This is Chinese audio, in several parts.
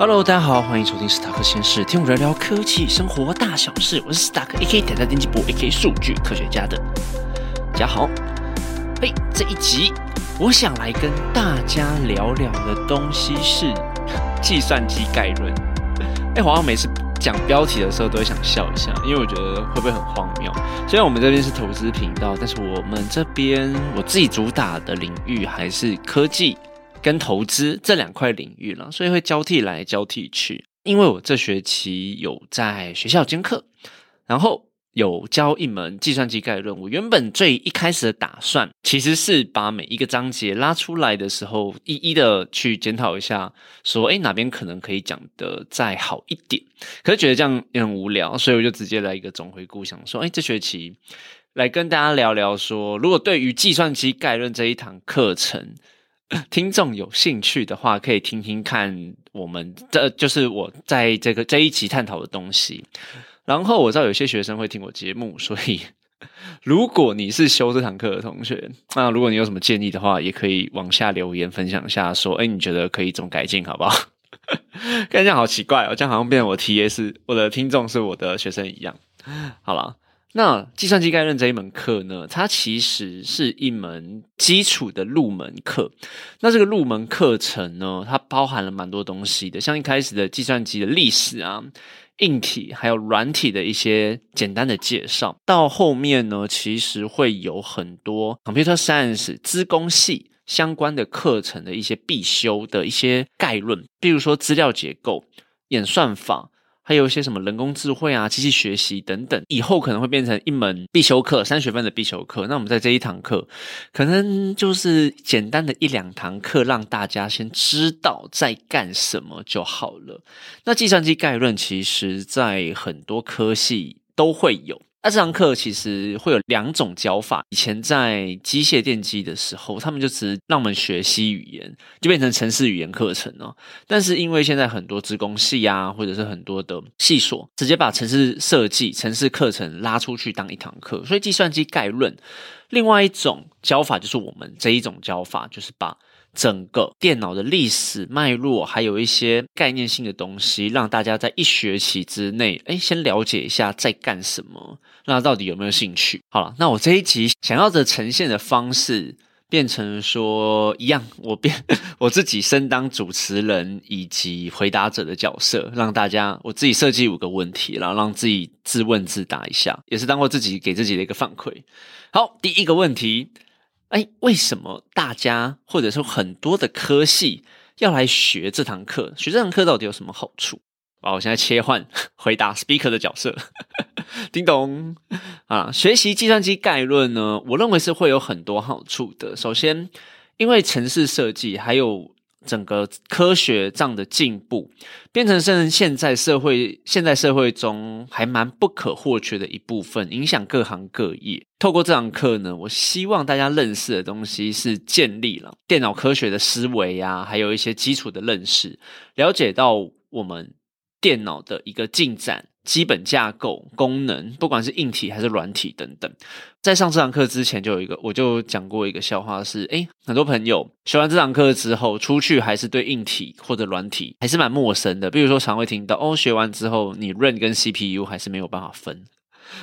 Hello，大家好，欢迎收听史塔克先生听我聊聊科技生活大小事。我是史塔克 AK 台大电机部 AK 数据科学家的。家好，嘿，这一集我想来跟大家聊聊的东西是计算机概论。哎，好像每次。讲标题的时候都会想笑一下，因为我觉得会不会很荒谬？虽然我们这边是投资频道，但是我们这边我自己主打的领域还是科技跟投资这两块领域了，所以会交替来交替去。因为我这学期有在学校兼课，然后。有教一门计算机概论。我原本最一开始的打算，其实是把每一个章节拉出来的时候，一一的去检讨一下，说，哎，哪边可能可以讲的再好一点。可是觉得这样也很无聊，所以我就直接来一个总回顾，想说，哎，这学期来跟大家聊聊，说，如果对于计算机概论这一堂课程，听众有兴趣的话，可以听听看我们这就是我在这个这一期探讨的东西。然后我知道有些学生会听我节目，所以 如果你是修这堂课的同学，那如果你有什么建议的话，也可以往下留言分享一下，说，哎，你觉得可以怎么改进，好不好？看这样好奇怪哦，这样好像变成我 T A 是我的听众是我的学生一样。好了，那计算机概论这一门课呢，它其实是一门基础的入门课。那这个入门课程呢，它包含了蛮多东西的，像一开始的计算机的历史啊。硬体还有软体的一些简单的介绍，到后面呢，其实会有很多 computer science 资工系相关的课程的一些必修的一些概论，比如说资料结构、演算法。还有一些什么人工智慧啊、机器学习等等，以后可能会变成一门必修课，三学分的必修课。那我们在这一堂课，可能就是简单的一两堂课，让大家先知道在干什么就好了。那计算机概论，其实在很多科系都会有。那这堂课其实会有两种教法。以前在机械电机的时候，他们就只让我们学习语言，就变成城市语言课程哦。但是因为现在很多职工系啊，或者是很多的系所，直接把城市设计、城市课程拉出去当一堂课，所以计算机概论。另外一种教法就是我们这一种教法，就是把。整个电脑的历史脉络，还有一些概念性的东西，让大家在一学期之内，哎，先了解一下在干什么，那到底有没有兴趣？好了，那我这一集想要的呈现的方式，变成说一样，我变 我自己身当主持人以及回答者的角色，让大家我自己设计五个问题，然后让自己自问自答一下，也是当过自己给自己的一个反馈。好，第一个问题。哎，为什么大家或者说很多的科系要来学这堂课？学这堂课到底有什么好处？啊，我现在切换 回答 speaker 的角色，叮咚啊！学习计算机概论呢，我认为是会有很多好处的。首先，因为城市设计还有。整个科学这样的进步，变成是现在社会现在社会中还蛮不可或缺的一部分，影响各行各业。透过这堂课呢，我希望大家认识的东西是建立了电脑科学的思维啊，还有一些基础的认识，了解到我们电脑的一个进展。基本架构、功能，不管是硬体还是软体等等，在上这堂课之前就有一个，我就讲过一个笑话，是诶很多朋友学完这堂课之后出去，还是对硬体或者软体还是蛮陌生的。比如说，常会听到哦，学完之后你 RAM 跟 CPU 还是没有办法分。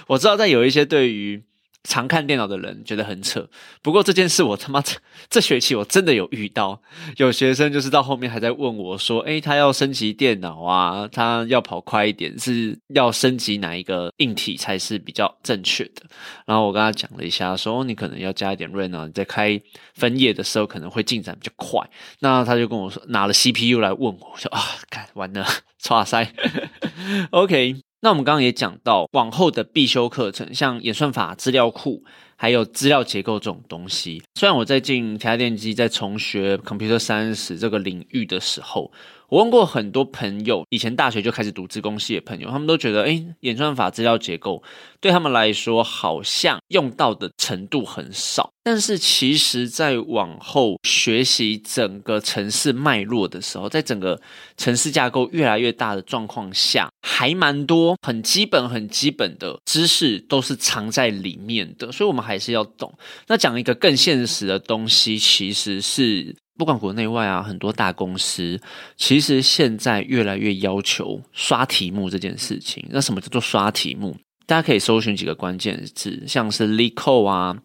我知道在有一些对于。常看电脑的人觉得很扯，不过这件事我他妈这 这学期我真的有遇到，有学生就是到后面还在问我说：“诶，他要升级电脑啊，他要跑快一点，是要升级哪一个硬体才是比较正确的？”然后我跟他讲了一下，说：“你可能要加一点 RAM 啊，你在开分页的时候可能会进展比较快。”那他就跟我说拿了 CPU 来问我，我说：“啊，看完了，哇塞，OK。”那我们刚刚也讲到，往后的必修课程，像演算法、资料库，还有资料结构这种东西。虽然我在进台电机，在重学 Computer Science 这个领域的时候。我问过很多朋友，以前大学就开始读资工系的朋友，他们都觉得，哎，演算法、资料结构对他们来说好像用到的程度很少。但是其实，在往后学习整个城市脉络的时候，在整个城市架构越来越大的状况下，还蛮多很基本、很基本的知识都是藏在里面的。所以，我们还是要懂。那讲一个更现实的东西，其实是。不管国内外啊，很多大公司其实现在越来越要求刷题目这件事情。那什么叫做刷题目？大家可以搜寻几个关键字，像是 LeetCode 啊，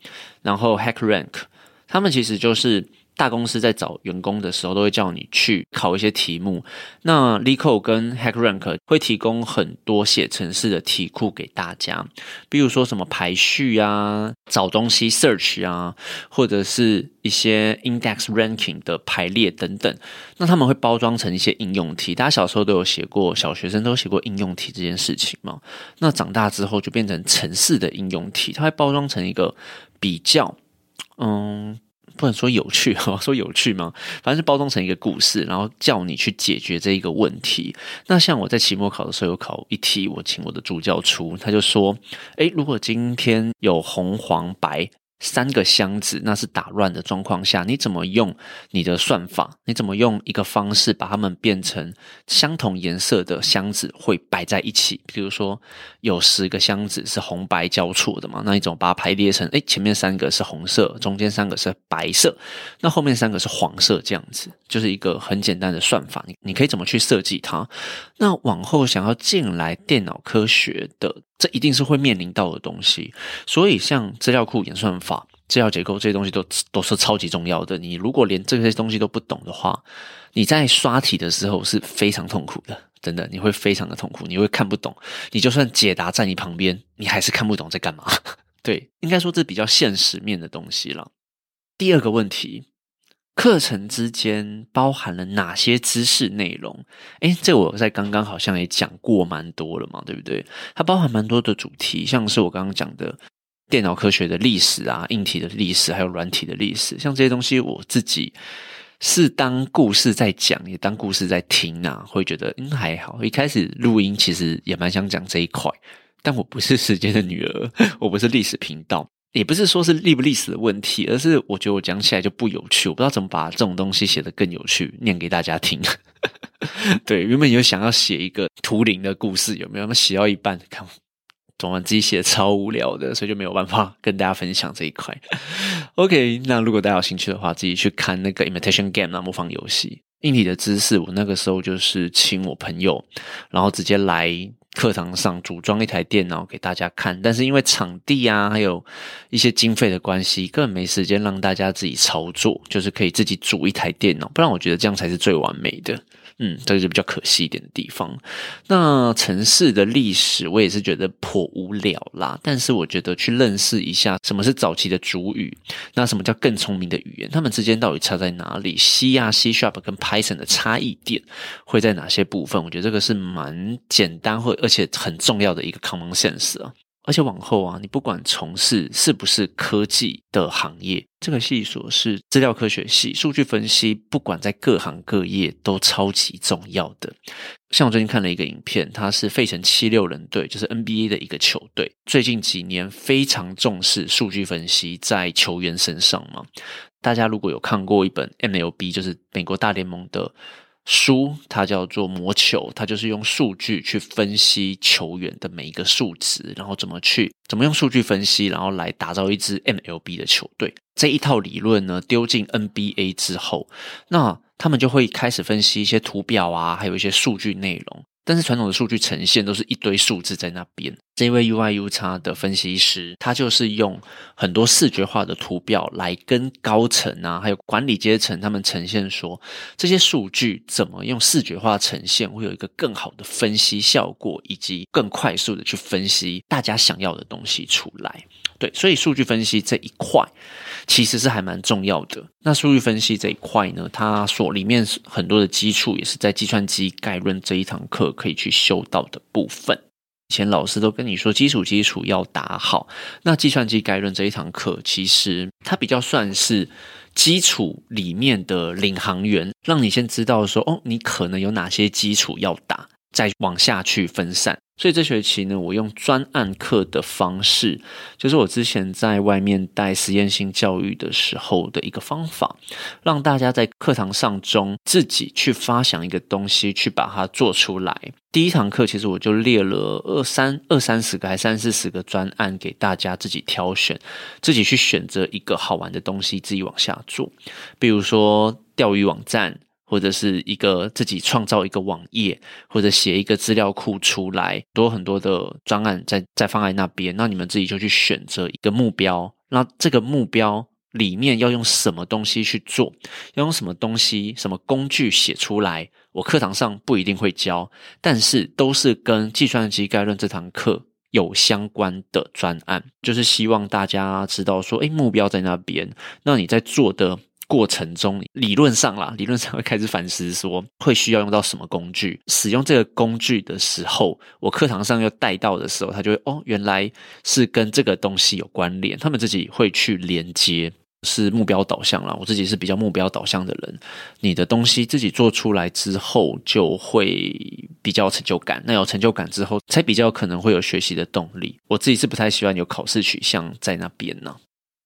然后 HackRank，他们其实就是。大公司在找员工的时候，都会叫你去考一些题目。那 Leeco 跟 HackRank 会提供很多写程式的题库给大家，比如说什么排序啊、找东西 search 啊，或者是一些 index ranking 的排列等等。那他们会包装成一些应用题。大家小时候都有写过，小学生都写过应用题这件事情嘛？那长大之后就变成城市的应用题，它会包装成一个比较，嗯。不能说有趣哈，说有趣吗？反正是包装成一个故事，然后叫你去解决这一个问题。那像我在期末考的时候有考一题，我请我的助教出，他就说：，诶，如果今天有红黄白。三个箱子，那是打乱的状况下，你怎么用你的算法？你怎么用一个方式把它们变成相同颜色的箱子会摆在一起？比如说有十个箱子是红白交错的嘛，那你怎么把它排列成？哎，前面三个是红色，中间三个是白色，那后面三个是黄色，这样子就是一个很简单的算法。你你可以怎么去设计它？那往后想要进来电脑科学的。这一定是会面临到的东西，所以像资料库演算法、资料结构这些东西都都是超级重要的。你如果连这些东西都不懂的话，你在刷题的时候是非常痛苦的，真的，你会非常的痛苦，你会看不懂。你就算解答在你旁边，你还是看不懂在干嘛。对，应该说这比较现实面的东西了。第二个问题。课程之间包含了哪些知识内容？诶，这我在刚刚好像也讲过蛮多了嘛，对不对？它包含蛮多的主题，像是我刚刚讲的电脑科学的历史啊、硬体的历史，还有软体的历史，像这些东西，我自己是当故事在讲，也当故事在听啊，会觉得嗯还好。一开始录音其实也蛮想讲这一块，但我不是时间的女儿，我不是历史频道。也不是说是历不历史的问题，而是我觉得我讲起来就不有趣，我不知道怎么把这种东西写得更有趣，念给大家听。对，原本有想要写一个图灵的故事，有没有？那写到一半，看，总完自己写超无聊的，所以就没有办法跟大家分享这一块。OK，那如果大家有兴趣的话，自己去看那个 Imitation Game 那模仿游戏硬体的知识，我那个时候就是请我朋友，然后直接来。课堂上组装一台电脑给大家看，但是因为场地啊，还有一些经费的关系，根本没时间让大家自己操作，就是可以自己组一台电脑，不然我觉得这样才是最完美的。嗯，这个就比较可惜一点的地方。那城市的历史，我也是觉得颇无聊啦。但是我觉得去认识一下什么是早期的主语，那什么叫更聪明的语言，它们之间到底差在哪里？C 啊，C Sharp 跟 Python 的差异点会在哪些部分？我觉得这个是蛮简单或而且很重要的一个 common sense 啊。而且往后啊，你不管从事是不是科技的行业，这个系所是资料科学系，数据分析，不管在各行各业都超级重要的。像我最近看了一个影片，它是费城七六人队，就是 NBA 的一个球队，最近几年非常重视数据分析在球员身上嘛。大家如果有看过一本 MLB，就是美国大联盟的。书它叫做魔球，它就是用数据去分析球员的每一个数值，然后怎么去怎么用数据分析，然后来打造一支 MLB 的球队。这一套理论呢，丢进 NBA 之后，那他们就会开始分析一些图表啊，还有一些数据内容。但是传统的数据呈现都是一堆数字在那边。这位 U I U x 的分析师，他就是用很多视觉化的图表来跟高层啊，还有管理阶层他们呈现说，这些数据怎么用视觉化呈现，会有一个更好的分析效果，以及更快速的去分析大家想要的东西出来。对，所以数据分析这一块其实是还蛮重要的。那数据分析这一块呢，它所里面很多的基础也是在计算机概论这一堂课可以去修到的部分。以前老师都跟你说基础基础要打好。那计算机概论这一堂课，其实它比较算是基础里面的领航员，让你先知道说，哦，你可能有哪些基础要打，再往下去分散。所以这学期呢，我用专案课的方式，就是我之前在外面带实验性教育的时候的一个方法，让大家在课堂上中自己去发想一个东西，去把它做出来。第一堂课其实我就列了二三二三十个，还三四十个专案给大家自己挑选，自己去选择一个好玩的东西，自己往下做。比如说钓鱼网站。或者是一个自己创造一个网页，或者写一个资料库出来，多很多的专案在在放在那边，那你们自己就去选择一个目标，那这个目标里面要用什么东西去做，要用什么东西、什么工具写出来，我课堂上不一定会教，但是都是跟计算机概论这堂课有相关的专案，就是希望大家知道说，诶，目标在那边，那你在做的。过程中，理论上啦，理论上会开始反思，说会需要用到什么工具。使用这个工具的时候，我课堂上要带到的时候，他就会哦，原来是跟这个东西有关联。他们自己会去连接，是目标导向啦。我自己是比较目标导向的人。你的东西自己做出来之后，就会比较成就感。那有成就感之后，才比较可能会有学习的动力。我自己是不太喜欢有考试取向在那边呢。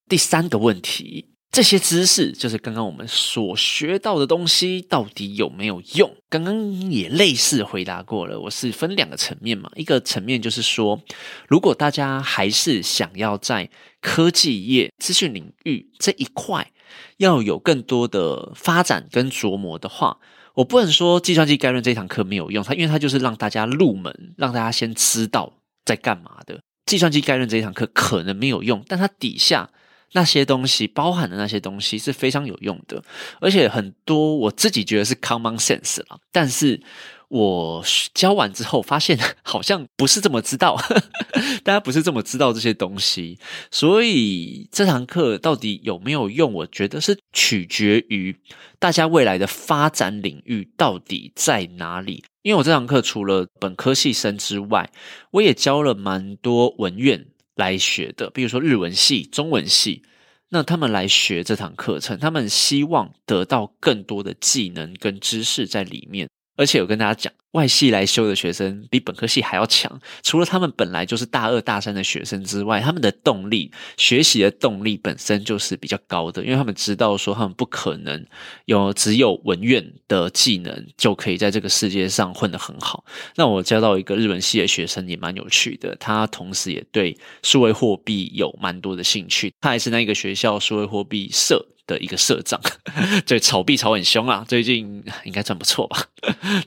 第三个问题。这些知识就是刚刚我们所学到的东西，到底有没有用？刚刚也类似回答过了。我是分两个层面嘛，一个层面就是说，如果大家还是想要在科技业、资讯领域这一块要有更多的发展跟琢磨的话，我不能说计算机概论这堂课没有用，它因为它就是让大家入门，让大家先知道在干嘛的。计算机概论这一堂课可能没有用，但它底下。那些东西包含的那些东西是非常有用的，而且很多我自己觉得是 common sense 了，但是我教完之后发现好像不是这么知道，大家不是这么知道这些东西，所以这堂课到底有没有用？我觉得是取决于大家未来的发展领域到底在哪里。因为我这堂课除了本科系生之外，我也教了蛮多文院。来学的，比如说日文系、中文系，那他们来学这堂课程，他们希望得到更多的技能跟知识在里面。而且我跟大家讲，外系来修的学生比本科系还要强。除了他们本来就是大二大三的学生之外，他们的动力、学习的动力本身就是比较高的，因为他们知道说他们不可能有只有文院的技能就可以在这个世界上混得很好。那我教到一个日本系的学生也蛮有趣的，他同时也对数位货币有蛮多的兴趣，他还是那个学校数位货币社。的一个社长，对炒币炒很凶啊，最近应该赚不错吧？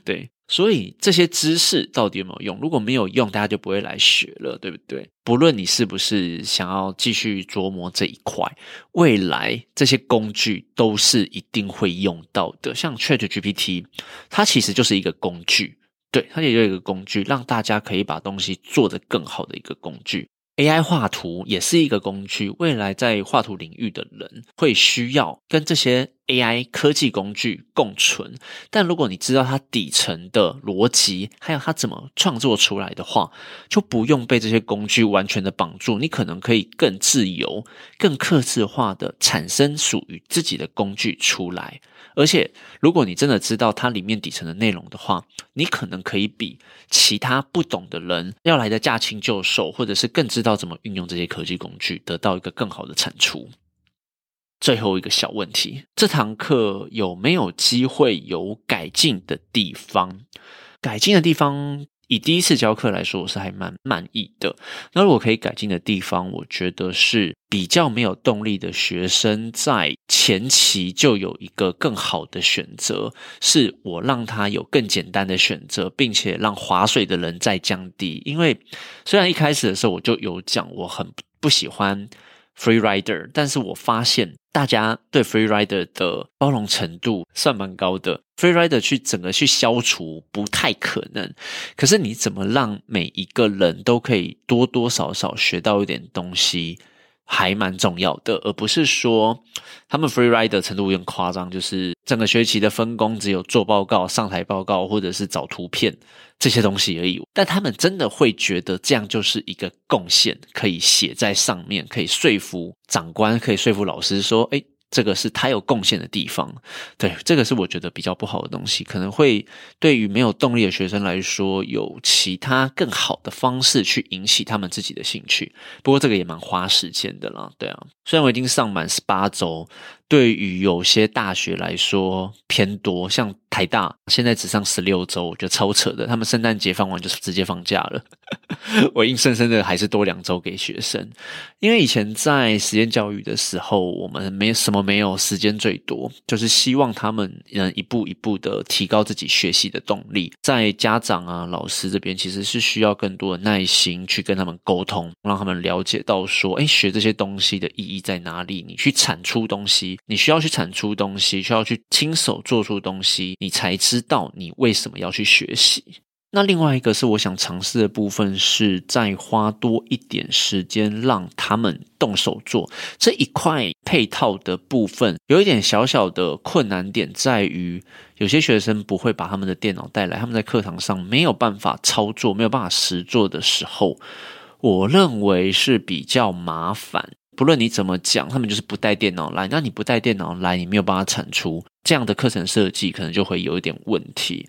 对，所以这些知识到底有没有用？如果没有用，大家就不会来学了，对不对？不论你是不是想要继续琢磨这一块，未来这些工具都是一定会用到的。像 Chat GPT，它其实就是一个工具，对，它也有一个工具，让大家可以把东西做得更好的一个工具。AI 画图也是一个工具，未来在画图领域的人会需要跟这些 AI 科技工具共存。但如果你知道它底层的逻辑，还有它怎么创作出来的话，就不用被这些工具完全的绑住，你可能可以更自由、更克制化的产生属于自己的工具出来。而且，如果你真的知道它里面底层的内容的话，你可能可以比其他不懂的人要来的驾轻就熟，或者是更知道怎么运用这些科技工具，得到一个更好的产出。最后一个小问题：这堂课有没有机会有改进的地方？改进的地方。以第一次教课来说，我是还蛮满意的。那如果可以改进的地方，我觉得是比较没有动力的学生在前期就有一个更好的选择，是我让他有更简单的选择，并且让划水的人再降低。因为虽然一开始的时候我就有讲，我很不喜欢。Free Rider，但是我发现大家对 Free Rider 的包容程度算蛮高的。Free Rider 去整个去消除不太可能，可是你怎么让每一个人都可以多多少少学到一点东西，还蛮重要的，而不是说他们 freerider 程度有点夸张，就是整个学期的分工只有做报告、上台报告或者是找图片这些东西而已。但他们真的会觉得这样就是一个贡献，可以写在上面，可以说服长官，可以说服老师说：“哎。”这个是他有贡献的地方，对，这个是我觉得比较不好的东西，可能会对于没有动力的学生来说，有其他更好的方式去引起他们自己的兴趣。不过这个也蛮花时间的啦，对啊，虽然我已经上满十八周。对于有些大学来说偏多，像台大现在只上十六周，我觉得超扯的。他们圣诞节放完就是直接放假了，我硬生生的还是多两周给学生。因为以前在实验教育的时候，我们没什么没有时间最多，就是希望他们能一步一步的提高自己学习的动力。在家长啊、老师这边，其实是需要更多的耐心去跟他们沟通，让他们了解到说，哎，学这些东西的意义在哪里？你去产出东西。你需要去产出东西，需要去亲手做出东西，你才知道你为什么要去学习。那另外一个是我想尝试的部分，是再花多一点时间让他们动手做这一块配套的部分。有一点小小的困难点在于，有些学生不会把他们的电脑带来，他们在课堂上没有办法操作，没有办法实做的时候，我认为是比较麻烦。不论你怎么讲，他们就是不带电脑来。那你不带电脑来，你没有办法产出这样的课程设计，可能就会有一点问题。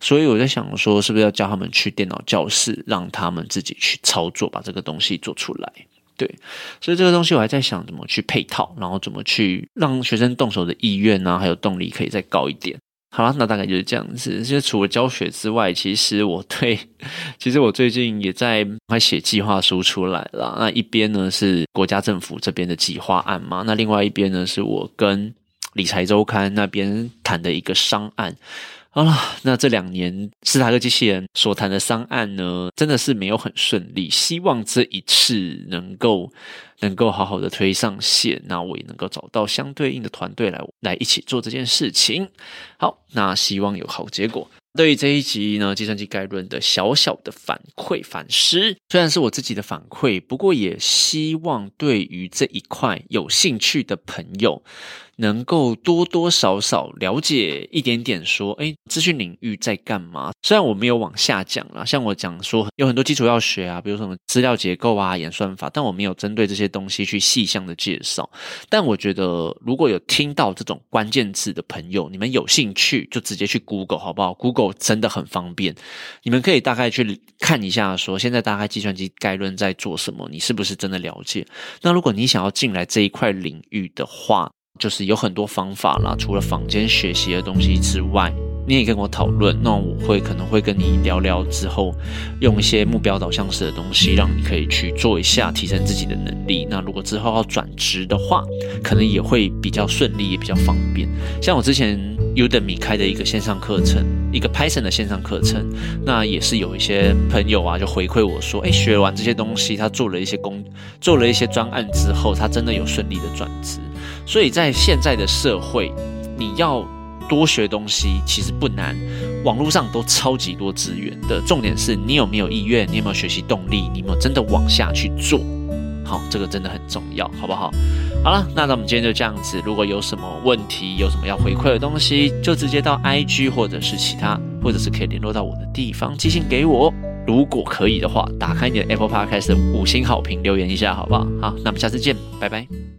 所以我在想说，是不是要叫他们去电脑教室，让他们自己去操作，把这个东西做出来？对，所以这个东西我还在想怎么去配套，然后怎么去让学生动手的意愿啊，还有动力可以再高一点。好了，那大概就是这样子。其实除了教学之外，其实我对，其实我最近也在快写计划书出来了。那一边呢是国家政府这边的计划案嘛，那另外一边呢是我跟理财周刊那边谈的一个商案。好了，那这两年斯塔克机器人所谈的商案呢，真的是没有很顺利。希望这一次能够能够好好的推上线，那我也能够找到相对应的团队来来一起做这件事情。好，那希望有好结果。对于这一集呢，计算机概论的小小的反馈反思，虽然是我自己的反馈，不过也希望对于这一块有兴趣的朋友。能够多多少少了解一点点，说，哎，资讯领域在干嘛？虽然我没有往下讲了，像我讲说有很多基础要学啊，比如什么资料结构啊、演算法，但我没有针对这些东西去细项的介绍。但我觉得，如果有听到这种关键字的朋友，你们有兴趣就直接去 Google 好不好？Google 真的很方便，你们可以大概去看一下，说现在大概计算机概论在做什么，你是不是真的了解？那如果你想要进来这一块领域的话，就是有很多方法啦，除了坊间学习的东西之外，你也跟我讨论。那我会可能会跟你聊聊之后，用一些目标导向式的东西，让你可以去做一下，提升自己的能力。那如果之后要转职的话，可能也会比较顺利，也比较方便。像我之前 Udemy 开的一个线上课程，一个 Python 的线上课程，那也是有一些朋友啊，就回馈我说，哎，学完这些东西，他做了一些工，做了一些专案之后，他真的有顺利的转职。所以在现在的社会，你要多学东西其实不难，网络上都超级多资源的。重点是你有没有意愿，你有没有学习动力，你有没有真的往下去做好，这个真的很重要，好不好？好了，那我们今天就这样子。如果有什么问题，有什么要回馈的东西，就直接到 IG 或者是其他，或者是可以联络到我的地方寄信给我。如果可以的话，打开你的 Apple Podcast 五星好评，留言一下，好不好？好，那我们下次见，拜拜。